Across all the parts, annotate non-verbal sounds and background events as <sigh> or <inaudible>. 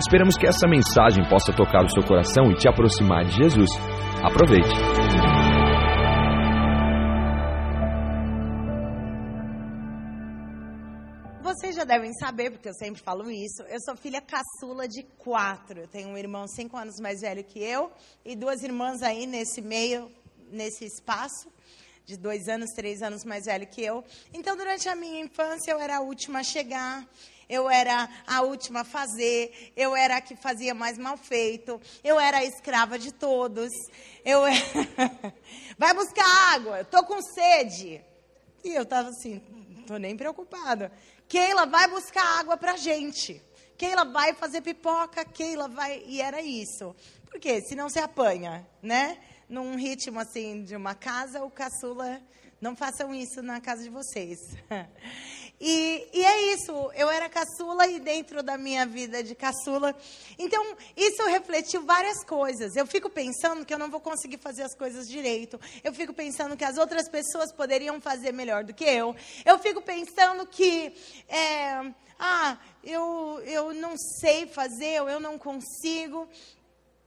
Esperamos que essa mensagem possa tocar o seu coração e te aproximar de Jesus. Aproveite. Vocês já devem saber, porque eu sempre falo isso. Eu sou filha caçula de quatro. Eu tenho um irmão cinco anos mais velho que eu e duas irmãs aí nesse meio, nesse espaço, de dois anos, três anos mais velho que eu. Então, durante a minha infância, eu era a última a chegar eu era a última a fazer, eu era a que fazia mais mal feito, eu era a escrava de todos. Eu era... <laughs> Vai buscar água, eu tô com sede. E eu tava assim, tô nem preocupada. Keila vai buscar água pra gente. Keila vai fazer pipoca, Keila vai. E era isso. Por quê? Senão você apanha, né? Num ritmo assim de uma casa, o caçula. Não façam isso na casa de vocês. <laughs> E, e, é isso, eu era caçula e dentro da minha vida de caçula. Então, isso refletiu várias coisas. Eu fico pensando que eu não vou conseguir fazer as coisas direito. Eu fico pensando que as outras pessoas poderiam fazer melhor do que eu. Eu fico pensando que, é, ah, eu, eu não sei fazer, eu não consigo.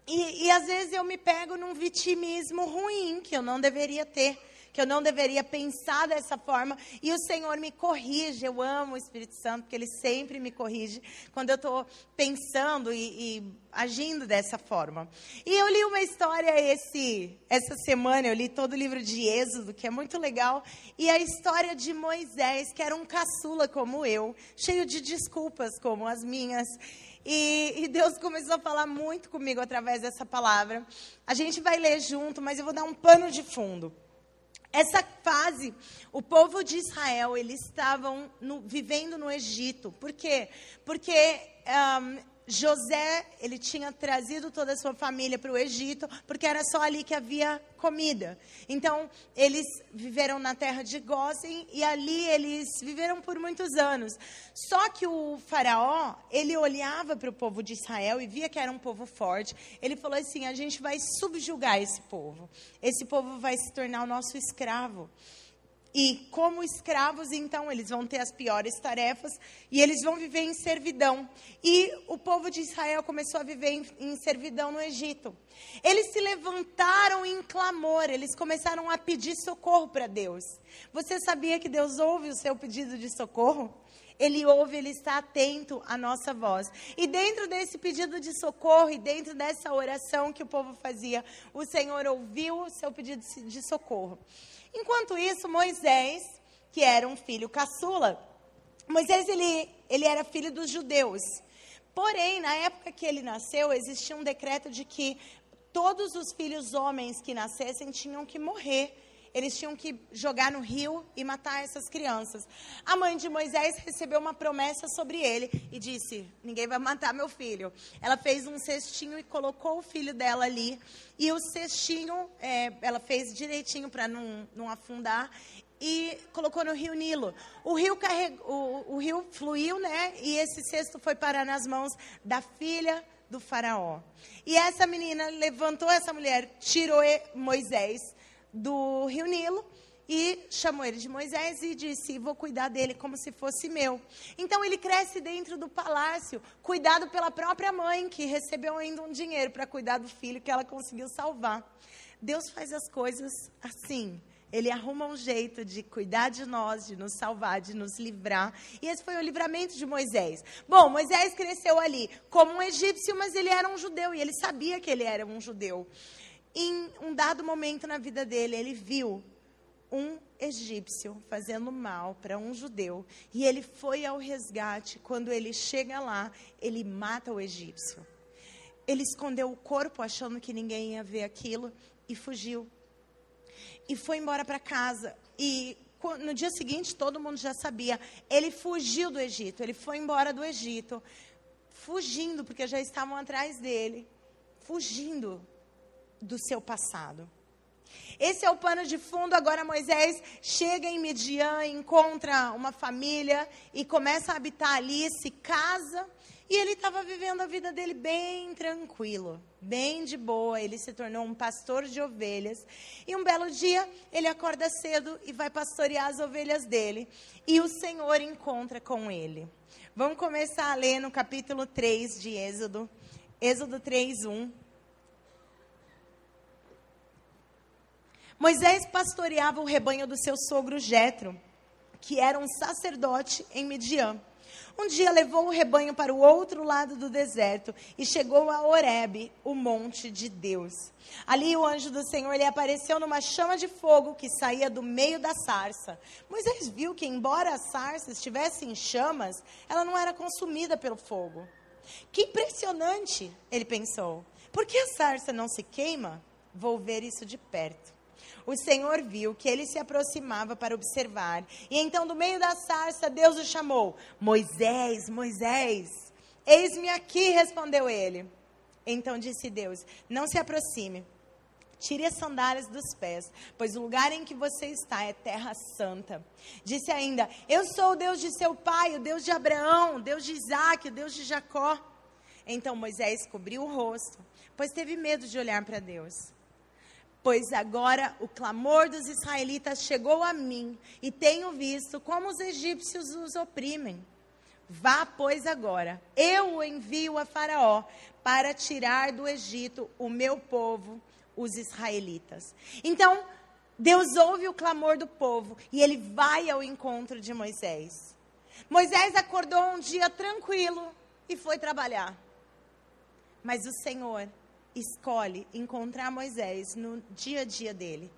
E, e às vezes eu me pego num vitimismo ruim que eu não deveria ter que eu não deveria pensar dessa forma. E o Senhor me corrige. Eu amo o Espírito Santo, porque ele sempre me corrige quando eu estou pensando e, e, agindo dessa forma. E eu li uma história esse, essa semana, eu li todo o livro de Êxodo, que é muito legal, e a história de Moisés, que era um caçula como eu, cheio de desculpas como as minhas. E, e, Deus começou a falar muito comigo através dessa palavra. A gente vai ler junto, mas eu vou dar um pano de fundo. Essa fase, o povo de Israel, eles estavam no, vivendo no Egito. Por quê? Porque um, José, ele tinha trazido toda a sua família para o Egito, porque era só ali que havia comida. Então, eles viveram na terra de Gósen e ali eles viveram por muitos anos. Só que o faraó, ele olhava para o povo de Israel e via que era um povo forte. Ele falou assim: a gente vai subjugar esse povo. Esse povo vai se tornar o nosso escravo. E como escravos, então, eles vão ter as piores tarefas e eles vão viver em servidão. E o povo de Israel começou a viver em, em, servidão no Egito. Eles se levantaram em clamor, eles começaram a pedir socorro para Deus. Você sabia que Deus ouve o seu pedido de socorro? Ele ouve, ele está atento à nossa voz. E dentro desse pedido de socorro e dentro dessa oração que o povo fazia, o Senhor ouviu o seu pedido de socorro. Enquanto isso, Moisés, que era um filho caçula, Moisés ele, ele era filho dos judeus. Porém, na época que ele nasceu, existia um decreto de que todos os filhos homens que nascessem tinham que morrer eles tinham que jogar no rio e matar essas crianças. A mãe de Moisés recebeu uma promessa sobre ele e disse: Ninguém vai matar meu filho. Ela fez um cestinho e colocou o filho dela ali. E o cestinho, é, ela fez direitinho para não, não afundar e colocou no rio Nilo. O rio, carregou, o, o rio fluiu, né? E esse cesto foi parar nas mãos da filha do faraó. E essa menina levantou essa mulher, tirou Moisés do Rio Nilo e chamou ele de Moisés e disse: Vou cuidar dele como se fosse meu. Então ele cresce dentro do palácio, cuidado pela própria mãe, que recebeu ainda um dinheiro para cuidar do filho que ela conseguiu salvar. Deus faz as coisas assim. Ele arruma um jeito de cuidar de nós, de nos salvar, de nos livrar. E esse foi o livramento de Moisés. Bom, Moisés cresceu ali como um egípcio, mas ele era um judeu e ele sabia que ele era um judeu em um dado momento na vida dele, ele viu um egípcio fazendo mal para um judeu e ele foi ao resgate. Quando ele chega lá, ele mata o egípcio. Ele escondeu o corpo achando que ninguém ia ver aquilo e fugiu. E foi embora para casa. E no dia seguinte, todo mundo já sabia. Ele fugiu do Egito. Ele foi embora do Egito, fugindo, porque já estavam atrás dele. Fugindo do seu passado. Esse é o pano de fundo. Agora Moisés chega em Midian, encontra uma família e começa a habitar ali, se casa. E ele estava vivendo a vida dele bem tranquilo, bem de boa. Ele se tornou um pastor de ovelhas. E um belo dia, ele acorda cedo e vai pastorear as ovelhas dele. E o Senhor encontra com ele. Vamos começar a ler no capítulo 3 de Êxodo. Êxodo 3, 1. Moisés pastoreava o rebanho do seu sogro Jetro, que era um sacerdote em Midian. Um dia levou o rebanho para o outro lado do deserto e chegou a Horebe, o monte de Deus. Ali o anjo do Senhor lhe apareceu numa chama de fogo que saía do meio da sarça. Moisés viu que, embora a sarça estivesse em chamas, ela não era consumida pelo fogo. Que impressionante, ele pensou. Por que a sarça não se queima? Vou ver isso de perto o Senhor viu que ele se aproximava para observar. E então, do meio da sarça, Deus o chamou: Moisés, Moisés. Eis-me aqui, respondeu ele. Então disse Deus: Não se aproxime. Tire as sandálias dos pés, pois o lugar em que você está é terra santa. Disse ainda: Eu sou o Deus de seu pai, o Deus de Abraão, o Deus de Isaac, o Deus de Jacó. Então Moisés cobriu o rosto, pois teve medo de olhar para Deus. Pois agora o clamor dos israelitas chegou a mim, e tenho visto como os egípcios os oprimem. Vá, pois, agora, eu o envio a Faraó para tirar do Egito o meu povo, os israelitas. Então, Deus ouve o clamor do povo e ele vai ao encontro de Moisés. Moisés acordou um dia tranquilo e foi trabalhar. Mas o Senhor escolhe encontrar Moisés no dia a dia dele.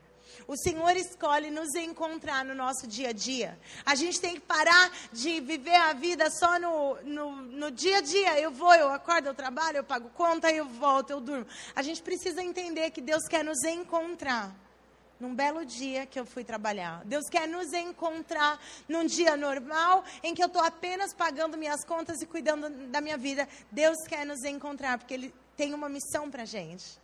O Senhor escolhe nos encontrar no nosso dia a dia. A gente tem que parar de viver a vida só no, no, no, dia a dia. Eu vou, eu acordo, eu trabalho, eu pago conta, eu volto, eu durmo. A gente precisa entender que Deus quer nos encontrar num belo dia que eu fui trabalhar. Deus quer nos encontrar num dia normal em que eu estou apenas pagando minhas contas e cuidando da minha vida. Deus quer nos encontrar porque Ele tem uma missão para gente.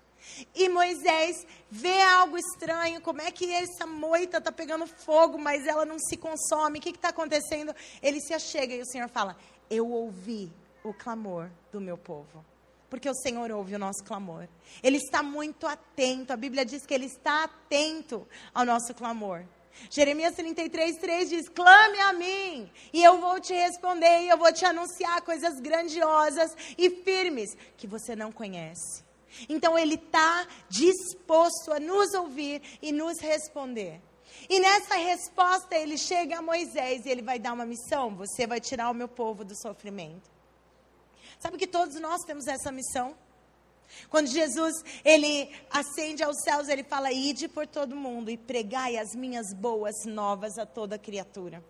E Moisés vê algo estranho, como é que essa moita está pegando fogo, mas ela não se consome, o que está acontecendo? Ele se achega e o Senhor fala: Eu ouvi o clamor do meu povo. Porque o Senhor ouve o nosso clamor. Ele está muito atento, a Bíblia diz que ele está atento ao nosso clamor. Jeremias 33, 3 diz: Clame a mim, e eu vou te responder, e eu vou te anunciar coisas grandiosas e firmes que você não conhece. Então, Ele está disposto a nos ouvir e nos responder. E nessa resposta, Ele chega a Moisés e Ele vai dar uma missão: Você vai tirar o meu povo do sofrimento. Sabe que todos nós temos essa missão? Quando Jesus, ele ascende aos céus, ele fala: "Ide por todo mundo e pregai as minhas boas novas a toda criatura".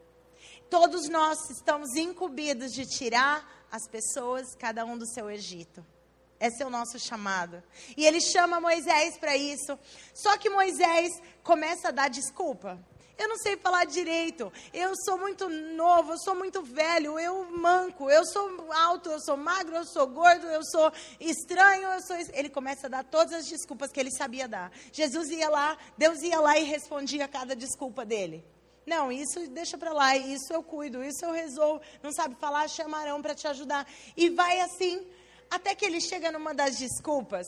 Todos nós estamos incumbidos de tirar as pessoas, cada um do seu Egito. Esse é o nosso chamado. E ele chama Moisés para isso. Só que Moisés começa a dar desculpa. Eu não sei falar direito. Eu sou muito novo, eu sou muito velho, eu manco, eu sou alto, eu sou magro, eu sou gordo, eu sou estranho, eu sou. Ele começa a dar todas as desculpas que ele sabia dar. Jesus ia lá, Deus ia lá e respondia a cada desculpa dele. Não, isso deixa para lá, isso eu cuido, isso eu resolvo. Não sabe falar, chamarão para te ajudar. E vai assim, até que ele chega numa das desculpas,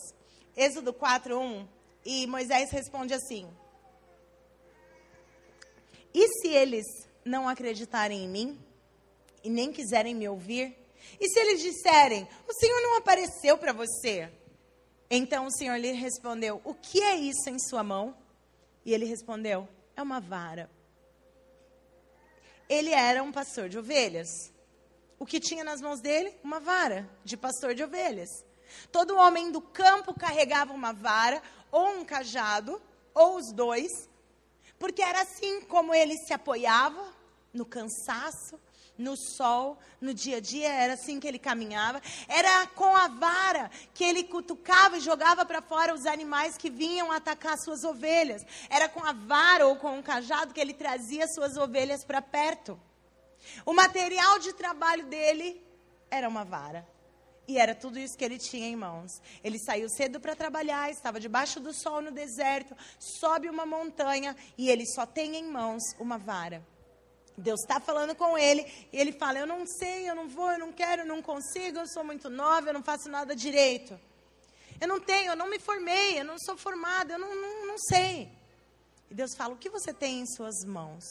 Êxodo 4, 1, e Moisés responde assim: e se eles não acreditarem em mim e nem quiserem me ouvir? E se eles disserem: O Senhor não apareceu para você? Então o Senhor lhe respondeu: O que é isso em sua mão? E ele respondeu: É uma vara. Ele era um pastor de ovelhas. O que tinha nas mãos dele? Uma vara de pastor de ovelhas. Todo homem do campo carregava uma vara, ou um cajado, ou os dois, porque era assim como ele se apoiava no cansaço, no sol, no dia a dia, era assim que ele caminhava. Era com a vara que ele cutucava e jogava para fora os animais que vinham atacar suas ovelhas. Era com a vara ou com o cajado que ele trazia suas ovelhas para perto. O material de trabalho dele era uma vara. E era tudo isso que ele tinha em mãos. Ele saiu cedo para trabalhar, estava debaixo do sol no deserto, sobe uma montanha e ele só tem em mãos uma vara. Deus está falando com ele e ele fala: Eu não sei, eu não vou, eu não quero, eu não consigo, eu sou muito nova, eu não faço nada direito. Eu não tenho, eu não me formei, eu não sou formada, eu não, não, não sei. E Deus fala: O que você tem em suas mãos?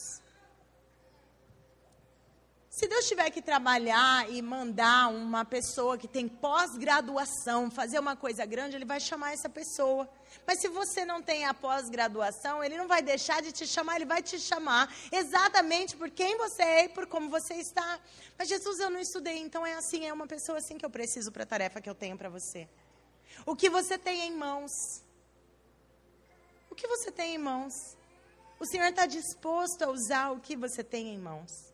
Se Deus tiver que trabalhar e mandar uma pessoa que tem pós-graduação fazer uma coisa grande, Ele vai chamar essa pessoa. Mas se você não tem a pós-graduação, Ele não vai deixar de te chamar, Ele vai te chamar exatamente por quem você é e por como você está. Mas Jesus, eu não estudei, então é assim, é uma pessoa assim que eu preciso para a tarefa que eu tenho para você. O que você tem em mãos? O que você tem em mãos? O Senhor está disposto a usar o que você tem em mãos.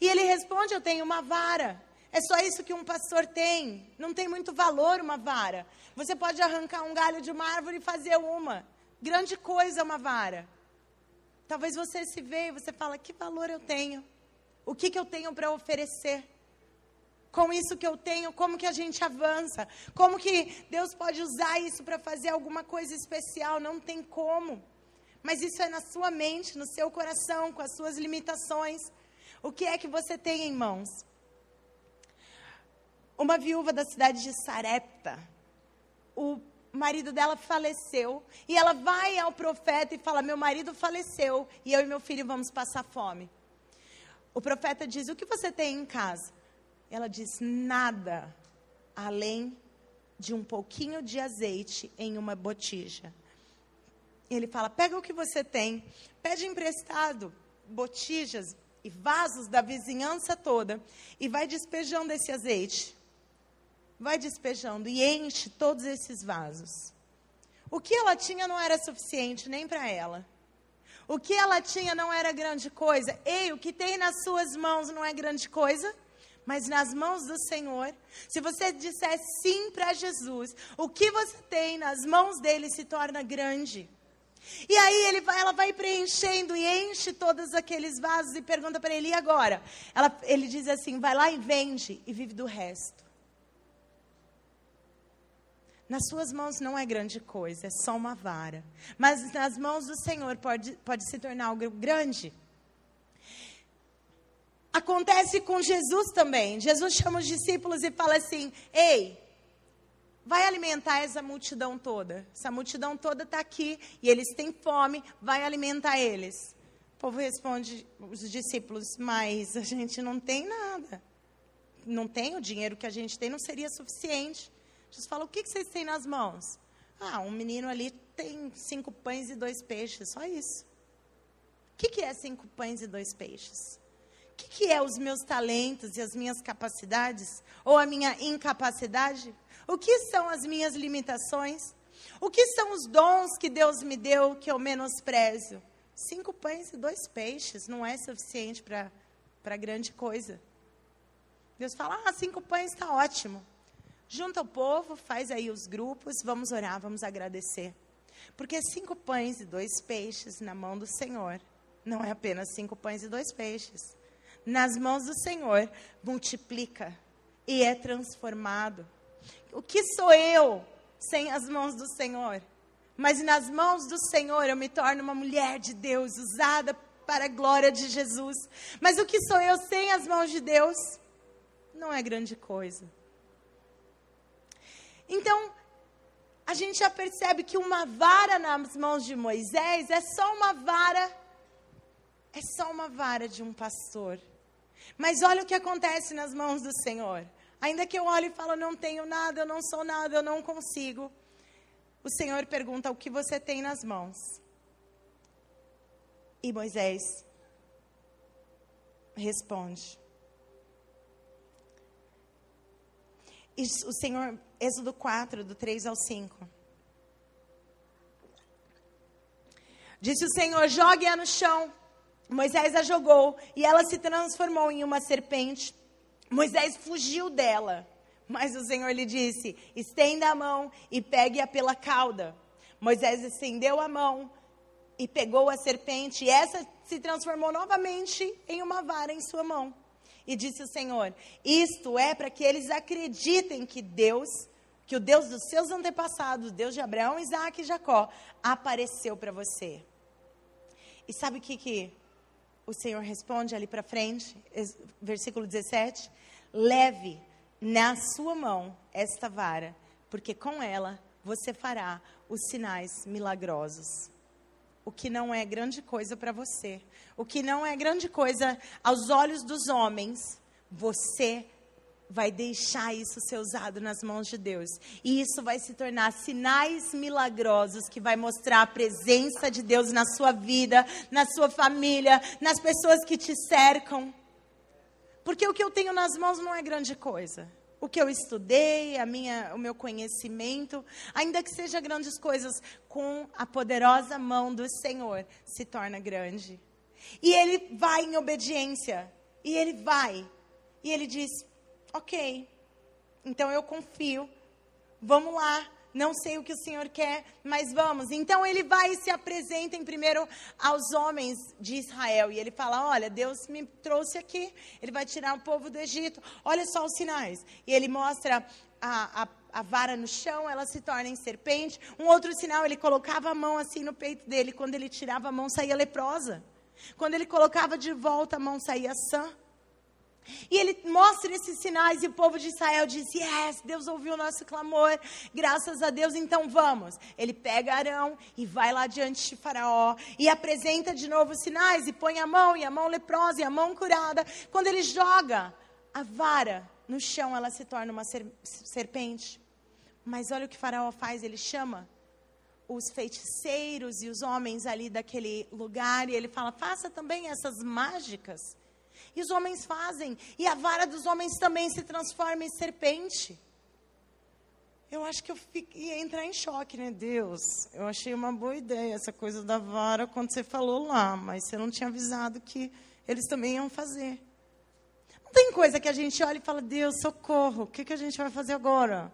E ele responde: Eu tenho uma vara. É só isso que um pastor tem. Não tem muito valor uma vara. Você pode arrancar um galho de uma árvore e fazer uma. Grande coisa uma vara. Talvez você se veja e você fala: Que valor eu tenho? O que, que eu tenho para oferecer? Com isso que eu tenho, como que a gente avança? Como que Deus pode usar isso para fazer alguma coisa especial? Não tem como. Mas isso é na sua mente, no seu coração, com as suas limitações. O que é que você tem em mãos? Uma viúva da cidade de Sarepta, o marido dela faleceu, e ela vai ao profeta e fala: Meu marido faleceu, e eu e meu filho vamos passar fome. O profeta diz: O que você tem em casa? Ela diz: Nada, além de um pouquinho de azeite em uma botija. Ele fala: Pega o que você tem, pede emprestado botijas, e vasos da vizinhança toda e vai despejando esse azeite. Vai despejando e enche todos esses vasos. O que ela tinha não era suficiente nem para ela. O que ela tinha não era grande coisa. Ei, o que tem nas suas mãos não é grande coisa, mas nas mãos do Senhor, se você disser sim para Jesus, o que você tem nas mãos dele se torna grande. E aí vai, ela vai preenchendo e enche todos aqueles vasos e pergunta para ele, e agora? Ela, ele diz assim, vai lá e vende e vive do resto. Nas suas mãos não é grande coisa, é só uma vara. Mas nas mãos do Senhor pode, pode se tornar algo grande. Acontece com Jesus também. Jesus chama os discípulos e fala assim: Ei, vai alimentar essa multidão toda. Essa multidão toda está aqui e eles têm fome, vai alimentar eles. O povo responde, os discípulos, mas a gente não tem nada. Não tem o dinheiro que a gente tem, não seria suficiente. Jesus fala, o que, vocês têm nas mãos? Ah, um menino ali tem cinco pães e dois peixes, só isso. O que, que é cinco pães e dois peixes? O que, que é os meus talentos e as minhas capacidades? Ou a minha incapacidade? O que são as minhas limitações? O que são os dons que Deus me deu que eu menosprezo? Cinco pães e dois peixes não é suficiente para grande coisa. Deus fala: ah, cinco pães está ótimo. Junta o povo, faz aí os grupos, vamos orar, vamos agradecer. Porque cinco pães e dois peixes na mão do Senhor não é apenas cinco pães e dois peixes. Nas mãos do Senhor, multiplica e é transformado. O que sou eu sem as mãos do Senhor? Mas nas mãos do Senhor eu me torno uma mulher de Deus, usada para a glória de Jesus. Mas o que sou eu sem as mãos de Deus? Não é grande coisa. Então, a gente já percebe que uma vara nas mãos de Moisés é só uma vara, é só uma vara de um pastor. Mas olha o que acontece nas mãos do Senhor. Ainda que eu olhe e falo, não tenho nada, eu não sou nada, eu não consigo. O Senhor pergunta o que você tem nas mãos. E Moisés responde. O Senhor, Êxodo 4, do 3 ao 5. Disse o Senhor: jogue-a no chão. Moisés a jogou e ela se transformou em uma serpente Moisés fugiu dela, mas o Senhor lhe disse: estenda a mão e pegue-a pela cauda. Moisés estendeu a mão e pegou a serpente, e essa se transformou novamente em uma vara em sua mão. E disse o Senhor: Isto é para que eles acreditem que Deus, que o Deus dos seus antepassados, Deus de Abraão, Isaac e Jacó, apareceu para você. E sabe o que, que o Senhor responde ali para frente? Versículo 17: Leve na sua mão esta vara, porque com ela você fará os sinais milagrosos. O que não é grande coisa para você, o que não é grande coisa aos olhos dos homens, você vai deixar isso ser usado nas mãos de Deus. E isso vai se tornar sinais milagrosos que vai mostrar a presença de Deus na sua vida, na sua família, nas pessoas que te cercam. Porque o que eu tenho nas mãos não é grande coisa o que eu estudei, a minha, o meu conhecimento, ainda que seja grandes coisas, com a poderosa mão do Senhor se torna grande. E ele vai em obediência. E ele vai. E ele diz: Ok, então eu confio. Vamos lá não sei o que o Senhor quer, mas vamos. Então ele vai e se apresenta em primeiro aos homens de Israel. E ele fala: Olha, Deus me trouxe aqui, ele vai tirar o povo do Egito. Olha só os sinais. E ele mostra a, a, a vara no chão, ela se torna em serpente. Um outro sinal, ele colocava a mão assim no peito dele. Quando ele tirava a mão, saía leprosa. Quando ele colocava de volta a mão, saía sã. E ele mostra esses sinais e o povo de Israel diz: Yes, Deus ouviu o nosso clamor, graças a Deus, então vamos. Ele pega Arão e vai lá diante de Faraó e apresenta de novo os sinais e põe a mão, e a mão leprosa, e a mão curada. Quando ele joga a vara no chão, ela se torna uma ser serpente. Mas olha o que Faraó faz: ele chama os feiticeiros e os homens ali daquele lugar e ele fala: faça também essas mágicas. E os homens fazem. E a vara dos homens também se transforma em serpente. Eu acho que eu ia entrar em choque, né? Deus, eu achei uma boa ideia essa coisa da vara quando você falou lá, mas você não tinha avisado que eles também iam fazer. Não tem coisa que a gente olha e fala, Deus, socorro, o que, que a gente vai fazer agora?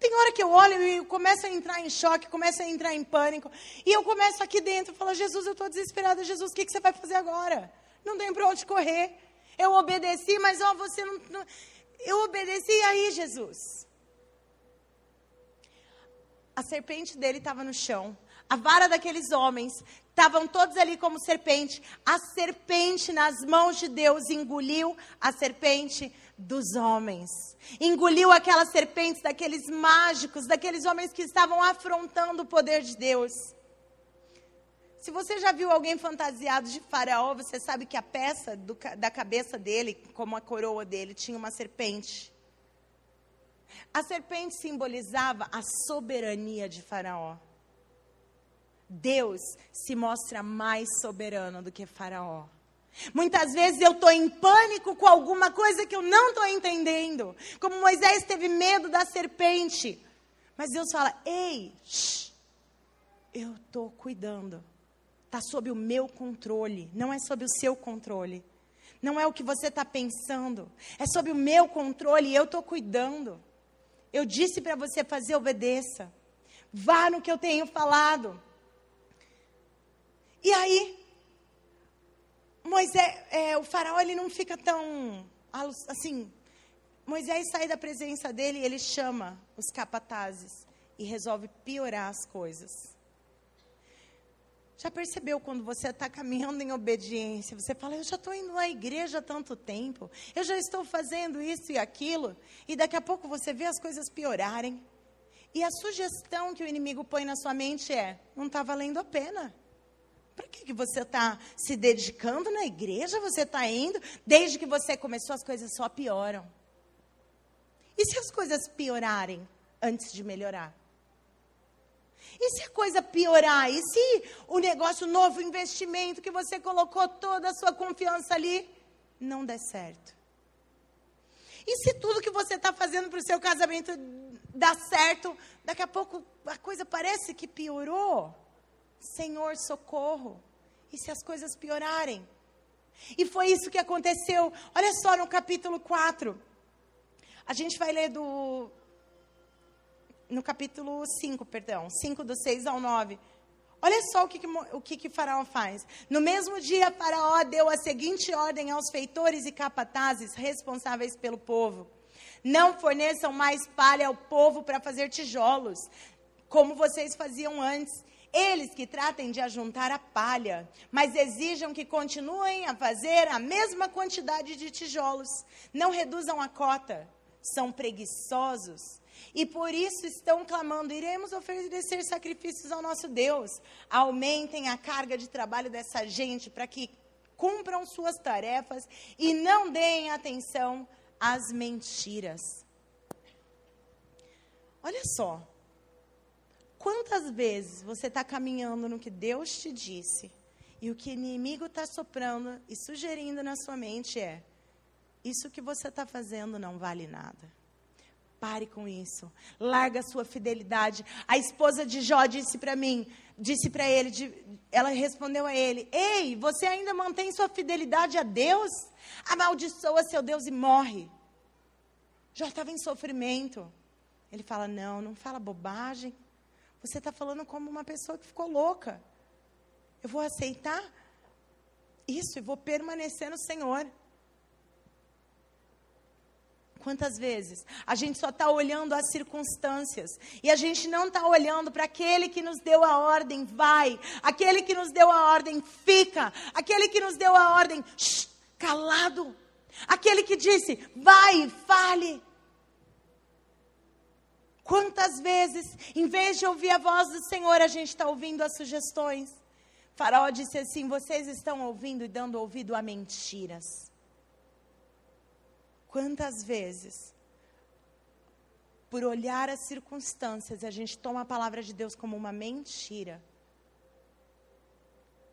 Tem hora que eu olho e eu começo a entrar em choque, começo a entrar em pânico. E eu começo aqui dentro e falo, Jesus, eu estou desesperada. Jesus, o que, que você vai fazer agora? Não tem para onde correr. Eu obedeci, mas ó, você não, não. Eu obedeci aí, Jesus. A serpente dele estava no chão. A vara daqueles homens estavam todos ali como serpente. A serpente nas mãos de Deus engoliu a serpente dos homens. Engoliu aquelas serpentes daqueles mágicos, daqueles homens que estavam afrontando o poder de Deus. Se você já viu alguém fantasiado de faraó, você sabe que a peça do, da cabeça dele, como a coroa dele, tinha uma serpente. A serpente simbolizava a soberania de faraó. Deus se mostra mais soberano do que faraó. Muitas vezes eu estou em pânico com alguma coisa que eu não estou entendendo. Como Moisés teve medo da serpente. Mas Deus fala: Ei, shh, eu estou cuidando está sob o meu controle, não é sob o seu controle. Não é o que você está pensando, é sob o meu controle e eu estou cuidando. Eu disse para você fazer, obedeça. Vá no que eu tenho falado. E aí, Moisés, é, o faraó ele não fica tão assim. Moisés sai da presença dele ele chama os capatazes e resolve piorar as coisas. Já percebeu quando você está caminhando em obediência? Você fala, eu já estou indo à igreja há tanto tempo, eu já estou fazendo isso e aquilo, e daqui a pouco você vê as coisas piorarem. E a sugestão que o inimigo põe na sua mente é: não está valendo a pena. Para que, que você está se dedicando na igreja? Você está indo, desde que você começou, as coisas só pioram. E se as coisas piorarem antes de melhorar? E se a coisa piorar? E se o negócio novo, o investimento que você colocou toda a sua confiança ali, não der certo? E se tudo que você está fazendo para o seu casamento dá certo, daqui a pouco a coisa parece que piorou? Senhor, socorro. E se as coisas piorarem? E foi isso que aconteceu. Olha só no capítulo 4. A gente vai ler do no capítulo 5, perdão, 5 do 6 ao 9. Olha só o que, que, o que, que Faraó faz. No mesmo dia, Faraó deu a seguinte ordem aos feitores e capatazes responsáveis pelo povo: Não forneçam mais palha ao povo para fazer tijolos, como vocês faziam antes. Eles que tratem de ajuntar a palha, mas exijam que continuem a fazer a mesma quantidade de tijolos. Não reduzam a cota. São preguiçosos e por isso estão clamando: iremos oferecer sacrifícios ao nosso Deus. Aumentem a carga de trabalho dessa gente para que cumpram suas tarefas e não deem atenção às mentiras. Olha só. Quantas vezes você está caminhando no que Deus te disse e o que o inimigo está soprando e sugerindo na sua mente é: isso que você está fazendo não vale nada. Pare com isso. Larga a sua fidelidade. A esposa de Jó disse para mim, disse para ele, de, ela respondeu a ele: Ei, você ainda mantém sua fidelidade a Deus? Amaldiçoa seu Deus e morre. Jó estava em sofrimento. Ele fala: Não, não fala bobagem. Você está falando como uma pessoa que ficou louca. Eu vou aceitar isso e vou permanecer no Senhor. Quantas vezes a gente só está olhando as circunstâncias e a gente não está olhando para aquele que nos deu a ordem, vai, aquele que nos deu a ordem, fica, aquele que nos deu a ordem, shh, calado, aquele que disse, vai, fale. Quantas vezes, em vez de ouvir a voz do Senhor, a gente está ouvindo as sugestões? Faraó disse assim: vocês estão ouvindo e dando ouvido a mentiras. Quantas vezes, por olhar as circunstâncias, a gente toma a palavra de Deus como uma mentira,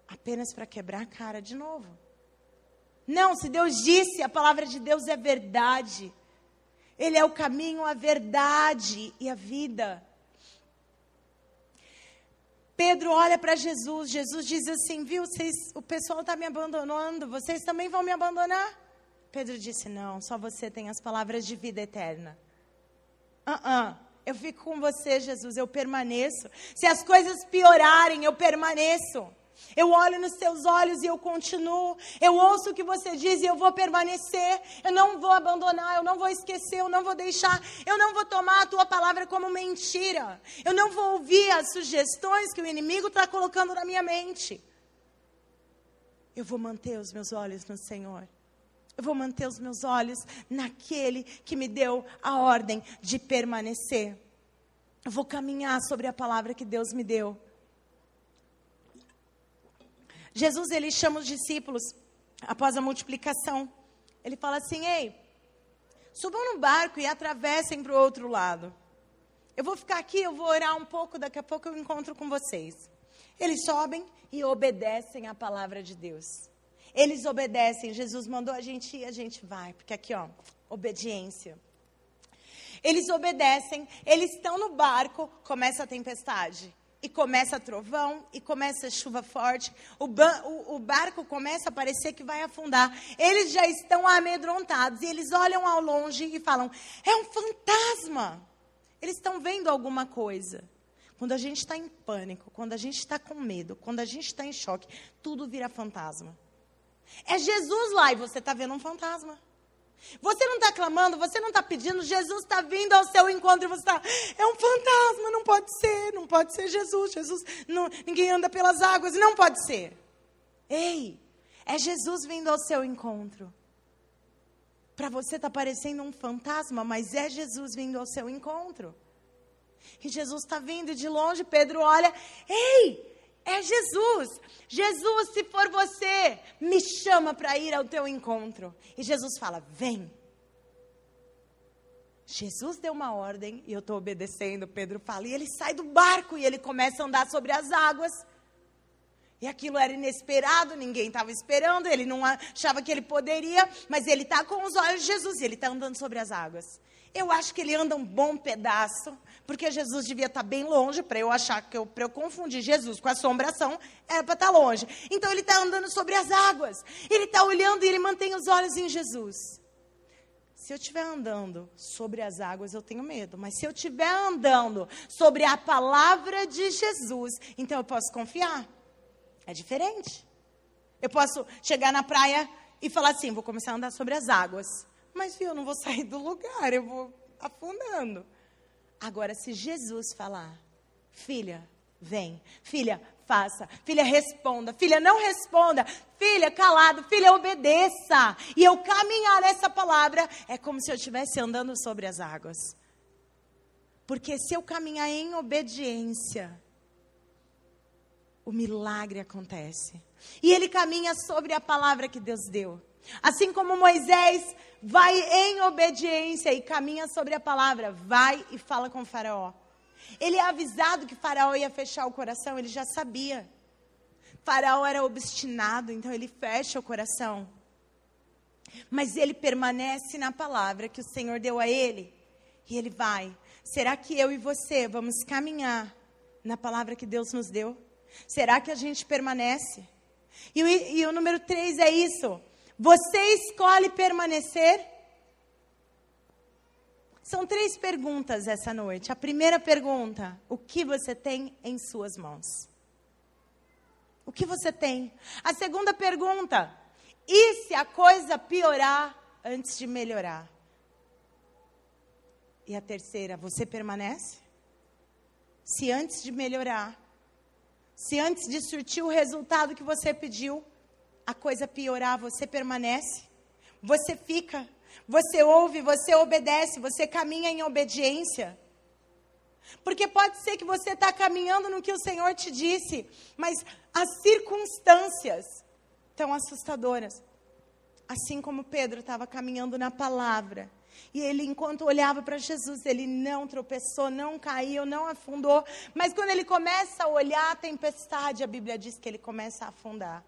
apenas para quebrar a cara de novo? Não, se Deus disse, a palavra de Deus é verdade. Ele é o caminho, a verdade e a vida. Pedro olha para Jesus, Jesus diz assim: Viu, vocês, o pessoal está me abandonando, vocês também vão me abandonar? Pedro disse: Não, só você tem as palavras de vida eterna. Uh -uh. Eu fico com você, Jesus, eu permaneço. Se as coisas piorarem, eu permaneço. Eu olho nos seus olhos e eu continuo. Eu ouço o que você diz e eu vou permanecer. Eu não vou abandonar, eu não vou esquecer, eu não vou deixar. Eu não vou tomar a tua palavra como mentira. Eu não vou ouvir as sugestões que o inimigo está colocando na minha mente. Eu vou manter os meus olhos no Senhor. Eu vou manter os meus olhos naquele que me deu a ordem de permanecer. Eu vou caminhar sobre a palavra que Deus me deu. Jesus ele chama os discípulos após a multiplicação. Ele fala assim: "Ei, subam no barco e atravessem para o outro lado. Eu vou ficar aqui, eu vou orar um pouco, daqui a pouco eu encontro com vocês." Eles sobem e obedecem à palavra de Deus. Eles obedecem. Jesus mandou a gente ir, a gente vai. Porque aqui, ó, obediência. Eles obedecem, eles estão no barco, começa a tempestade. E começa trovão, e começa chuva forte. O, o, o, barco começa a parecer que vai afundar. Eles já estão amedrontados. E eles olham ao longe e falam: é um fantasma. Eles estão vendo alguma coisa. Quando a gente está em pânico, quando a gente está com medo, quando a gente está em choque, tudo vira fantasma. É Jesus lá e você está vendo um fantasma. Você não está clamando, você não está pedindo, Jesus está vindo ao seu encontro e você está. É um fantasma, não pode ser, não pode ser Jesus. Jesus, não, ninguém anda pelas águas, não pode ser. Ei, é Jesus vindo ao seu encontro. Para você está parecendo um fantasma, mas é Jesus vindo ao seu encontro. E Jesus está vindo de longe, Pedro olha, ei, é Jesus. Jesus, se for você, me chama para ir ao teu encontro. E Jesus fala: vem. Jesus deu uma ordem e eu estou obedecendo. Pedro fala, e ele sai do barco e ele começa a andar sobre as águas. E aquilo era inesperado, ninguém estava esperando, ele não achava que ele poderia, mas ele está com os olhos de Jesus e ele está andando sobre as águas. Eu acho que ele anda um bom pedaço, porque Jesus devia estar bem longe, para eu achar que eu, para eu confundir Jesus com assombração, era para estar longe. Então ele está andando sobre as águas, ele está olhando e ele mantém os olhos em Jesus. Se eu estiver andando sobre as águas, eu tenho medo. Mas se eu estiver andando sobre a palavra de Jesus, então eu posso confiar. É diferente. Eu posso chegar na praia e falar assim: vou começar a andar sobre as águas. Mas, viu, eu não vou <laughs> sair do lugar, eu vou afundando. Agora, se Jesus falar, filha, vem, filha, faça, filha, responda, filha, não responda, filha, calado, filha, obedeça. E eu caminhar essa palavra é como se eu estivesse andando sobre as águas. Porque se eu caminhar em obediência, o milagre acontece. E ele caminha sobre a palavra que Deus deu. Assim como Moisés vai em obediência e caminha sobre a palavra, vai e fala com Faraó. Ele é avisado que Faraó ia fechar o coração, ele já sabia. Faraó era obstinado, então ele fecha o coração. Mas ele permanece na palavra que o Senhor deu a ele. E ele vai. Será que eu e você vamos caminhar na palavra que Deus nos deu? Será que a gente permanece? E e o número três é isso. Você escolhe permanecer? São três perguntas essa noite. A primeira pergunta: o que você tem em suas mãos? O que você tem? A segunda pergunta: e se a coisa piorar antes de melhorar? E a terceira: você permanece? Se antes de melhorar, se antes de surtir o resultado que você pediu, a coisa piorar, você permanece, você fica, você ouve, você obedece, você caminha em obediência. Porque pode ser que você está caminhando no que o Senhor te disse, mas as circunstâncias estão assustadoras. Assim como Pedro estava caminhando na palavra. E ele, enquanto olhava para Jesus, ele não tropeçou, não caiu, não afundou. Mas quando ele começa a olhar a tempestade, a Bíblia diz que ele começa a afundar.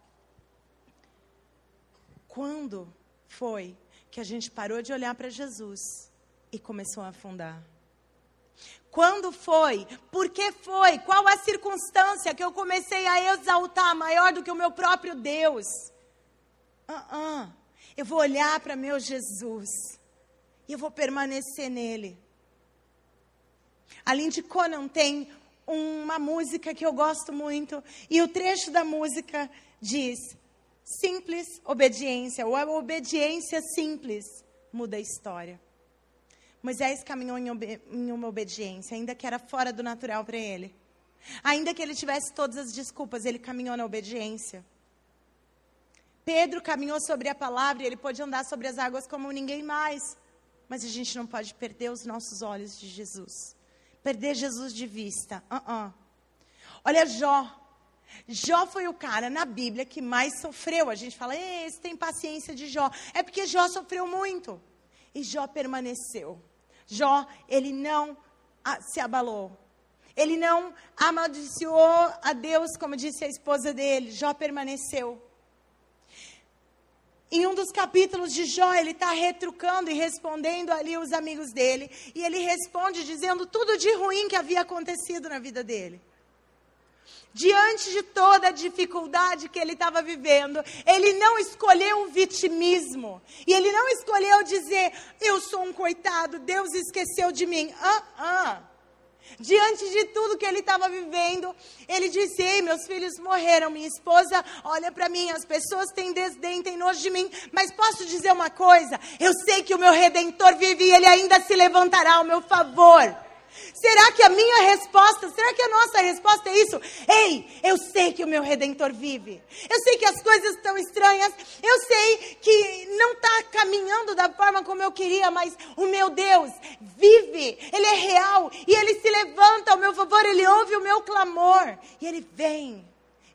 Quando foi que a gente parou de olhar para Jesus e começou a afundar? Quando foi? Por que foi? Qual a circunstância que eu comecei a exaltar maior do que o meu próprio Deus? Uh -uh. Eu vou olhar para meu Jesus e eu vou permanecer nele. Além de Conan tem uma música que eu gosto muito e o trecho da música diz: Simples obediência, ou a obediência simples muda a história. Moisés caminhou em, em uma obediência, ainda que era fora do natural para ele. Ainda que ele tivesse todas as desculpas, ele caminhou na obediência. Pedro caminhou sobre a palavra e ele pôde andar sobre as águas como ninguém mais. Mas a gente não pode perder os nossos olhos de Jesus. Perder Jesus de vista. Uh -uh. Olha Jó. Jó foi o cara na Bíblia que mais sofreu. A gente fala, esse tem paciência de Jó. É porque Jó sofreu muito. E Jó permaneceu. Jó, ele não se abalou. Ele não amaldiçoou a Deus, como disse a esposa dele. Jó permaneceu. Em um dos capítulos de Jó, ele está retrucando e respondendo ali os amigos dele. E ele responde dizendo tudo de ruim que havia acontecido na vida dele diante de toda a dificuldade que ele estava vivendo, ele não escolheu o vitimismo. E ele não escolheu dizer, eu sou um coitado, Deus esqueceu de mim. Ah, ah. Diante de tudo que ele estava vivendo, ele disse: Ei, meus filhos morreram, minha esposa olha para mim, as pessoas têm desdém, têm nojo de mim, mas posso dizer uma coisa: eu sei que o meu redentor vive e ele ainda se levantará ao meu favor. Será que a minha resposta, será que a nossa resposta é isso? Ei, eu sei que o meu redentor vive. Eu sei que as coisas estão estranhas. Eu sei que não está caminhando da forma como eu queria, mas o meu Deus vive. Ele é real e ele se levanta ao meu favor. Ele ouve o meu clamor e ele vem.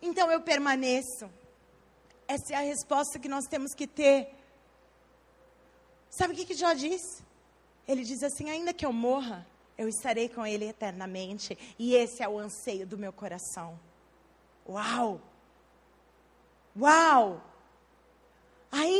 Então eu permaneço. Essa é a resposta que nós temos que ter. Sabe o que, que Jó diz? Ele diz assim: ainda que eu morra, eu estarei com Ele eternamente. E esse é o anseio do meu coração. Uau! Uau!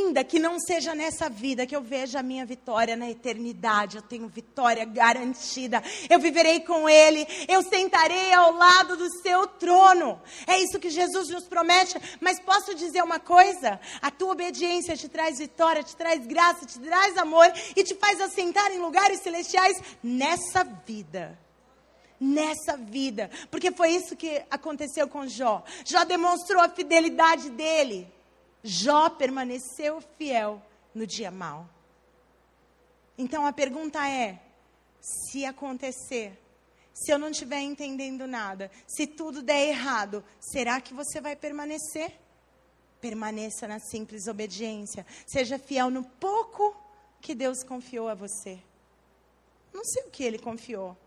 Ainda que não seja nessa vida que eu veja a minha vitória na eternidade, eu tenho vitória garantida. Eu viverei com Ele, eu sentarei ao lado do seu trono. É isso que Jesus nos promete. Mas posso dizer uma coisa? A tua obediência te traz vitória, te traz graça, te traz amor e te faz assentar em lugares celestiais nessa vida nessa vida. Porque foi isso que aconteceu com Jó. Jó demonstrou a fidelidade dele. Jó permaneceu fiel no dia mau. Então a pergunta é: se acontecer, se eu não estiver entendendo nada, se tudo der errado, será que você vai permanecer? Permaneça na simples obediência. Seja fiel no pouco que Deus confiou a você. Não sei o que ele confiou.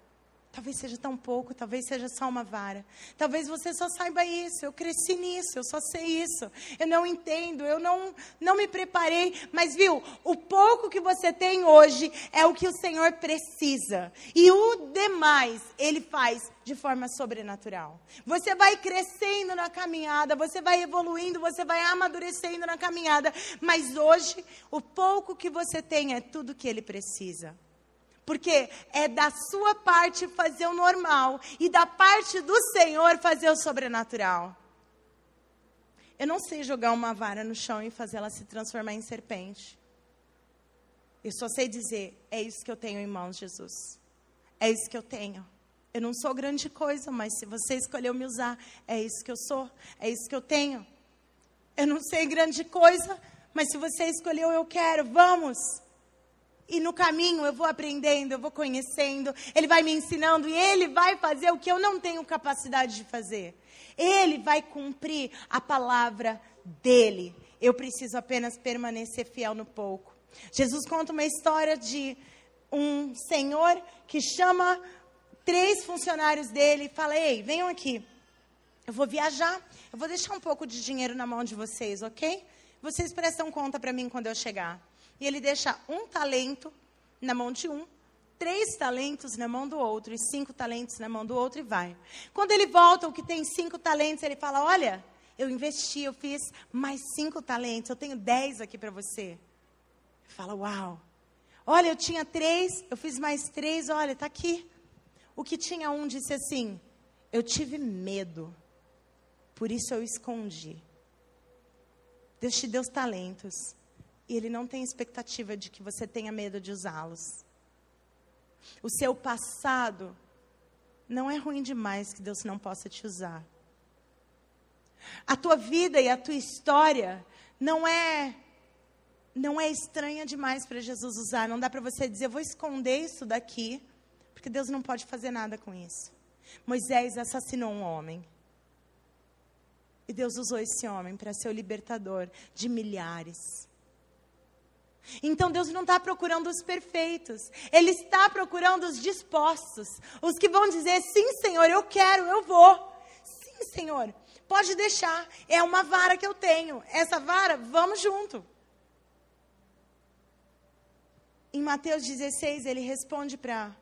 Talvez seja tão pouco, talvez seja só uma vara. Talvez você só saiba isso. Eu cresci nisso, eu só sei isso. Eu não entendo, eu não, não me preparei. Mas viu, o pouco que você tem hoje é o que o Senhor precisa. E o demais, Ele faz de forma sobrenatural. Você vai crescendo na caminhada, você vai evoluindo, você vai amadurecendo na caminhada. Mas hoje, o pouco que você tem é tudo que Ele precisa. Porque é da sua parte fazer o normal e da parte do Senhor fazer o sobrenatural. Eu não sei jogar uma vara no chão e fazer ela se transformar em serpente. Eu só sei dizer: é isso que eu tenho em mãos, Jesus. É isso que eu tenho. Eu não sou grande coisa, mas se você escolheu me usar, é isso que eu sou. É isso que eu tenho. Eu não sei grande coisa, mas se você escolheu, eu quero. Vamos. E no caminho eu vou aprendendo, eu vou conhecendo, ele vai me ensinando e ele vai fazer o que eu não tenho capacidade de fazer. Ele vai cumprir a palavra dele. Eu preciso apenas permanecer fiel no pouco. Jesus conta uma história de um senhor que chama três funcionários dele e fala: Ei, venham aqui. Eu vou viajar, eu vou deixar um pouco de dinheiro na mão de vocês, ok? Vocês prestam conta para mim quando eu chegar. E ele deixa um talento na mão de um, três talentos na mão do outro e cinco talentos na mão do outro e vai. Quando ele volta, o que tem cinco talentos, ele fala: Olha, eu investi, eu fiz mais cinco talentos, eu tenho dez aqui para você. Fala: Uau. Olha, eu tinha três, eu fiz mais três, olha, está aqui. O que tinha um disse assim: Eu tive medo, por isso eu escondi. Deus te deu os talentos e ele não tem expectativa de que você tenha medo de usá-los. O seu passado não é ruim demais que Deus não possa te usar. A tua vida e a tua história não é não é estranha demais para Jesus usar. Não dá para você dizer, vou esconder isso daqui, porque Deus não pode fazer nada com isso. Moisés assassinou um homem. E Deus usou esse homem para ser o libertador de milhares. Então Deus não está procurando os perfeitos, Ele está procurando os dispostos, os que vão dizer: sim, Senhor, eu quero, eu vou. Sim, Senhor, pode deixar, é uma vara que eu tenho, essa vara, vamos junto. Em Mateus 16, ele responde para.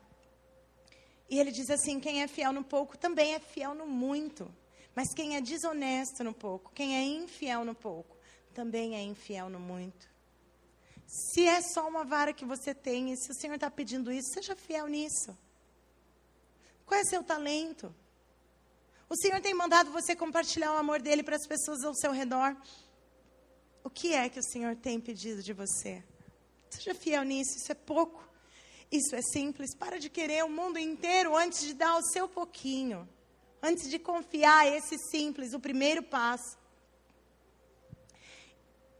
E ele diz assim: quem é fiel no pouco também é fiel no muito. Mas quem é desonesto no pouco, quem é infiel no pouco, também é infiel no muito. Se é só uma vara que você tem, e se o Senhor está pedindo isso, seja fiel nisso. Qual é seu talento? O Senhor tem mandado você compartilhar o amor dele para as pessoas ao seu redor. O que é que o Senhor tem pedido de você? Seja fiel nisso, isso é pouco. Isso é simples. Para de querer o mundo inteiro antes de dar o seu pouquinho. Antes de confiar esse simples, o primeiro passo.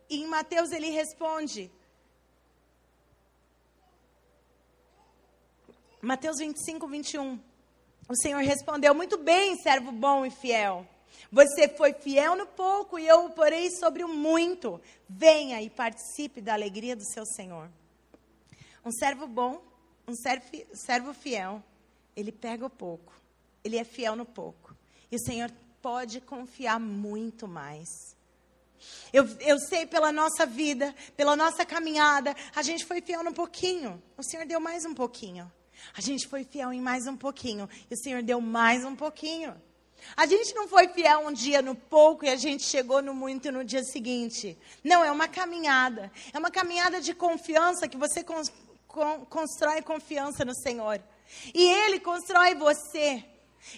E em Mateus ele responde: Mateus 25, 21. O Senhor respondeu: Muito bem, servo bom e fiel. Você foi fiel no pouco e eu o porei sobre o muito. Venha e participe da alegria do seu Senhor. Um servo bom, um servo fiel, ele pega o pouco, ele é fiel no pouco. E o Senhor pode confiar muito mais. Eu, eu sei pela nossa vida, pela nossa caminhada, a gente foi fiel no pouquinho. O Senhor deu mais um pouquinho. A gente foi fiel em mais um pouquinho. E o Senhor deu mais um pouquinho. A gente não foi fiel um dia no pouco e a gente chegou no muito no dia seguinte. Não, é uma caminhada. É uma caminhada de confiança que você con con constrói confiança no Senhor. E Ele constrói você.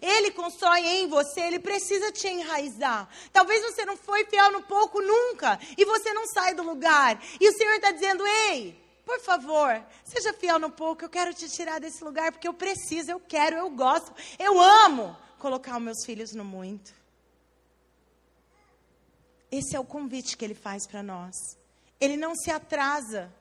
Ele constrói em você, ele precisa te enraizar. Talvez você não foi fiel no pouco nunca e você não sai do lugar. E o Senhor está dizendo: ei, por favor, seja fiel no pouco. Eu quero te tirar desse lugar porque eu preciso, eu quero, eu gosto, eu amo colocar os meus filhos no muito. Esse é o convite que ele faz para nós. Ele não se atrasa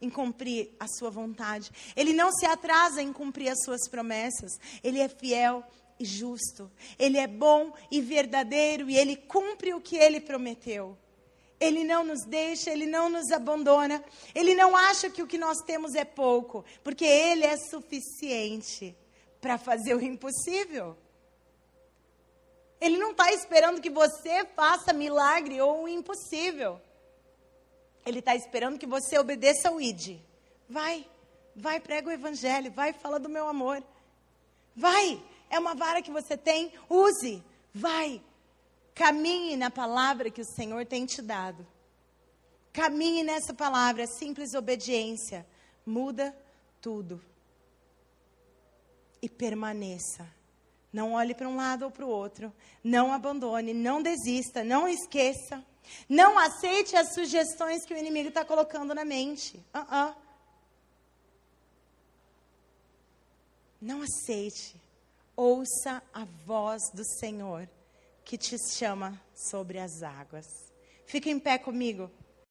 em cumprir a sua vontade. Ele não se atrasa em cumprir as suas promessas. Ele é fiel e justo. Ele é bom e verdadeiro e ele cumpre o que ele prometeu. Ele não nos deixa, ele não nos abandona. Ele não acha que o que nós temos é pouco, porque ele é suficiente para fazer o impossível. Ele não está esperando que você faça milagre ou o impossível. Ele está esperando que você obedeça ao ID. Vai, vai, prega o evangelho, vai, fala do meu amor. Vai, é uma vara que você tem, use, vai. Caminhe na palavra que o Senhor tem te dado. Caminhe nessa palavra, simples obediência. Muda tudo. E permaneça. Não olhe para um lado ou para o outro. Não abandone, não desista, não esqueça. Não aceite as sugestões que o inimigo está colocando na mente. Uh -uh. Não aceite. Ouça a voz do Senhor que te chama sobre as águas. Fica em pé comigo.